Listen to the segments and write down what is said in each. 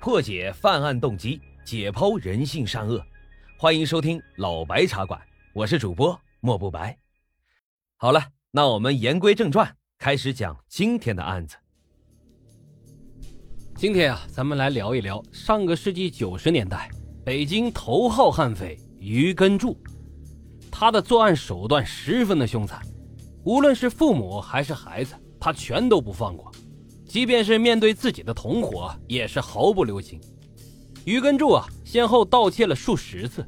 破解犯案动机，解剖人性善恶。欢迎收听老白茶馆，我是主播莫不白。好了，那我们言归正传，开始讲今天的案子。今天啊，咱们来聊一聊上个世纪九十年代北京头号悍匪于根柱。他的作案手段十分的凶残，无论是父母还是孩子，他全都不放过。即便是面对自己的同伙，也是毫不留情。于根柱啊，先后盗窃了数十次，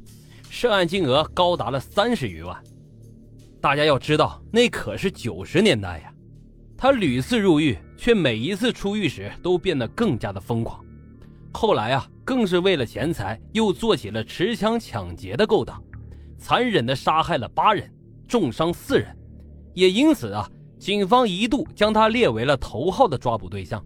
涉案金额高达了三十余万。大家要知道，那可是九十年代呀。他屡次入狱，却每一次出狱时都变得更加的疯狂。后来啊，更是为了钱财，又做起了持枪抢劫的勾当，残忍的杀害了八人，重伤四人。也因此啊。警方一度将他列为了头号的抓捕对象。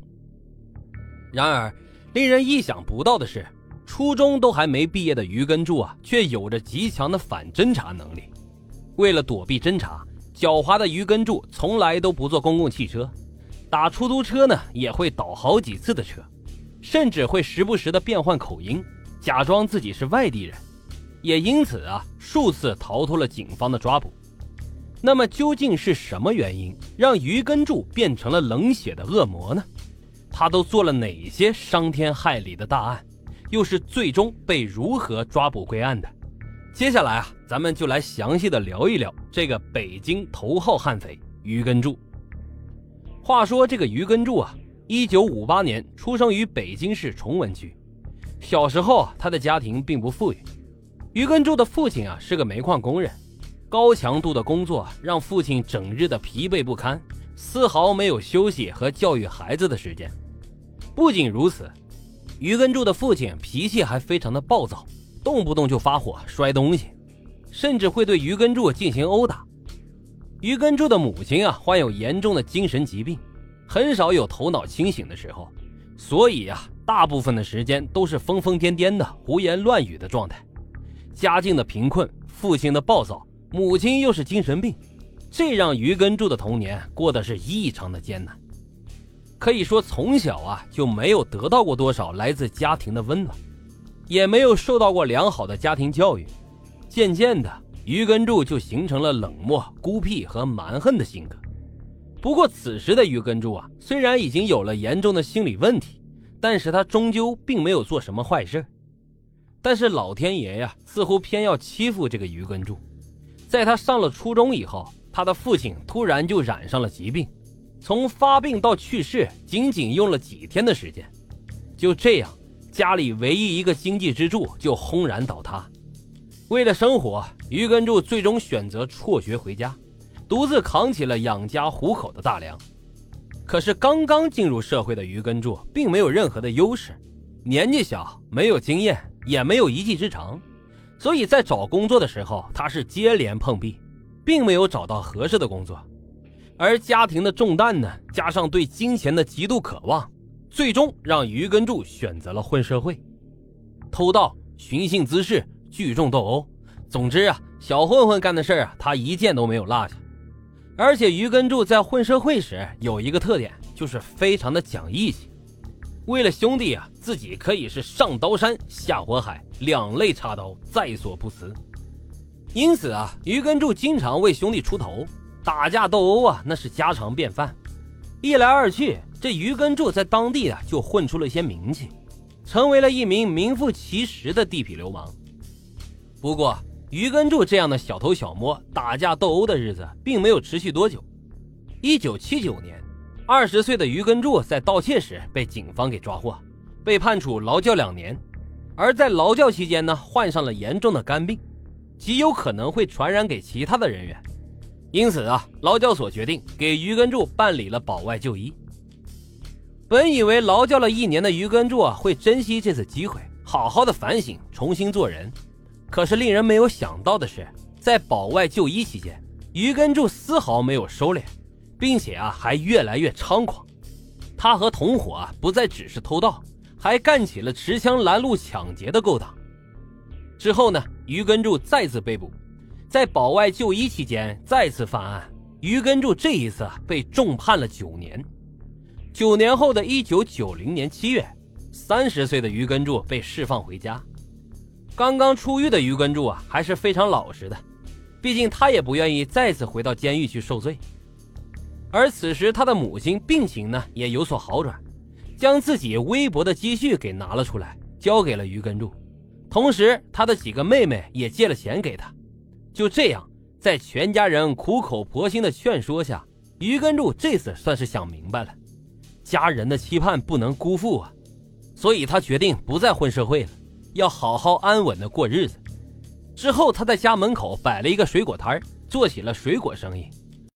然而，令人意想不到的是，初中都还没毕业的于根柱啊，却有着极强的反侦查能力。为了躲避侦查，狡猾的于根柱从来都不坐公共汽车，打出租车呢也会倒好几次的车，甚至会时不时的变换口音，假装自己是外地人。也因此啊，数次逃脱了警方的抓捕。那么究竟是什么原因让于根柱变成了冷血的恶魔呢？他都做了哪些伤天害理的大案？又是最终被如何抓捕归案的？接下来啊，咱们就来详细的聊一聊这个北京头号悍匪于根柱。话说这个于根柱啊，一九五八年出生于北京市崇文区。小时候啊，他的家庭并不富裕。于根柱的父亲啊是个煤矿工人。高强度的工作让父亲整日的疲惫不堪，丝毫没有休息和教育孩子的时间。不仅如此，于根柱的父亲脾气还非常的暴躁，动不动就发火摔东西，甚至会对于根柱进行殴打。于根柱的母亲啊患有严重的精神疾病，很少有头脑清醒的时候，所以啊大部分的时间都是疯疯癫癫的胡言乱语的状态。家境的贫困，父亲的暴躁。母亲又是精神病，这让于根柱的童年过得是异常的艰难。可以说，从小啊就没有得到过多少来自家庭的温暖，也没有受到过良好的家庭教育。渐渐的，于根柱就形成了冷漠、孤僻和蛮横的性格。不过，此时的于根柱啊，虽然已经有了严重的心理问题，但是他终究并没有做什么坏事。但是老天爷呀，似乎偏要欺负这个于根柱。在他上了初中以后，他的父亲突然就染上了疾病，从发病到去世仅仅用了几天的时间。就这样，家里唯一一个经济支柱就轰然倒塌。为了生活，于根柱最终选择辍学回家，独自扛起了养家糊口的大梁。可是，刚刚进入社会的于根柱并没有任何的优势，年纪小，没有经验，也没有一技之长。所以在找工作的时候，他是接连碰壁，并没有找到合适的工作。而家庭的重担呢，加上对金钱的极度渴望，最终让于根柱选择了混社会，偷盗、寻衅滋事、聚众斗殴。总之啊，小混混干的事儿啊，他一件都没有落下。而且于根柱在混社会时有一个特点，就是非常的讲义气。为了兄弟啊，自己可以是上刀山下火海，两肋插刀在所不辞。因此啊，于根柱经常为兄弟出头，打架斗殴啊，那是家常便饭。一来二去，这于根柱在当地啊就混出了一些名气，成为了一名名副其实的地痞流氓。不过，于根柱这样的小偷小摸、打架斗殴的日子并没有持续多久。一九七九年。二十岁的于根柱在盗窃时被警方给抓获，被判处劳教两年。而在劳教期间呢，患上了严重的肝病，极有可能会传染给其他的人员。因此啊，劳教所决定给于根柱办理了保外就医。本以为劳教了一年的于根柱啊会珍惜这次机会，好好的反省，重新做人。可是令人没有想到的是，在保外就医期间，于根柱丝毫没有收敛。并且啊，还越来越猖狂。他和同伙啊，不再只是偷盗，还干起了持枪拦路抢劫的勾当。之后呢，于根柱再次被捕，在保外就医期间再次犯案。于根柱这一次被重判了九年。九年后的一九九零年七月，三十岁的于根柱被释放回家。刚刚出狱的于根柱啊，还是非常老实的，毕竟他也不愿意再次回到监狱去受罪。而此时，他的母亲病情呢也有所好转，将自己微薄的积蓄给拿了出来，交给了于根柱。同时，他的几个妹妹也借了钱给他。就这样，在全家人苦口婆心的劝说下，于根柱这次算是想明白了，家人的期盼不能辜负啊，所以他决定不再混社会了，要好好安稳的过日子。之后，他在家门口摆了一个水果摊做起了水果生意。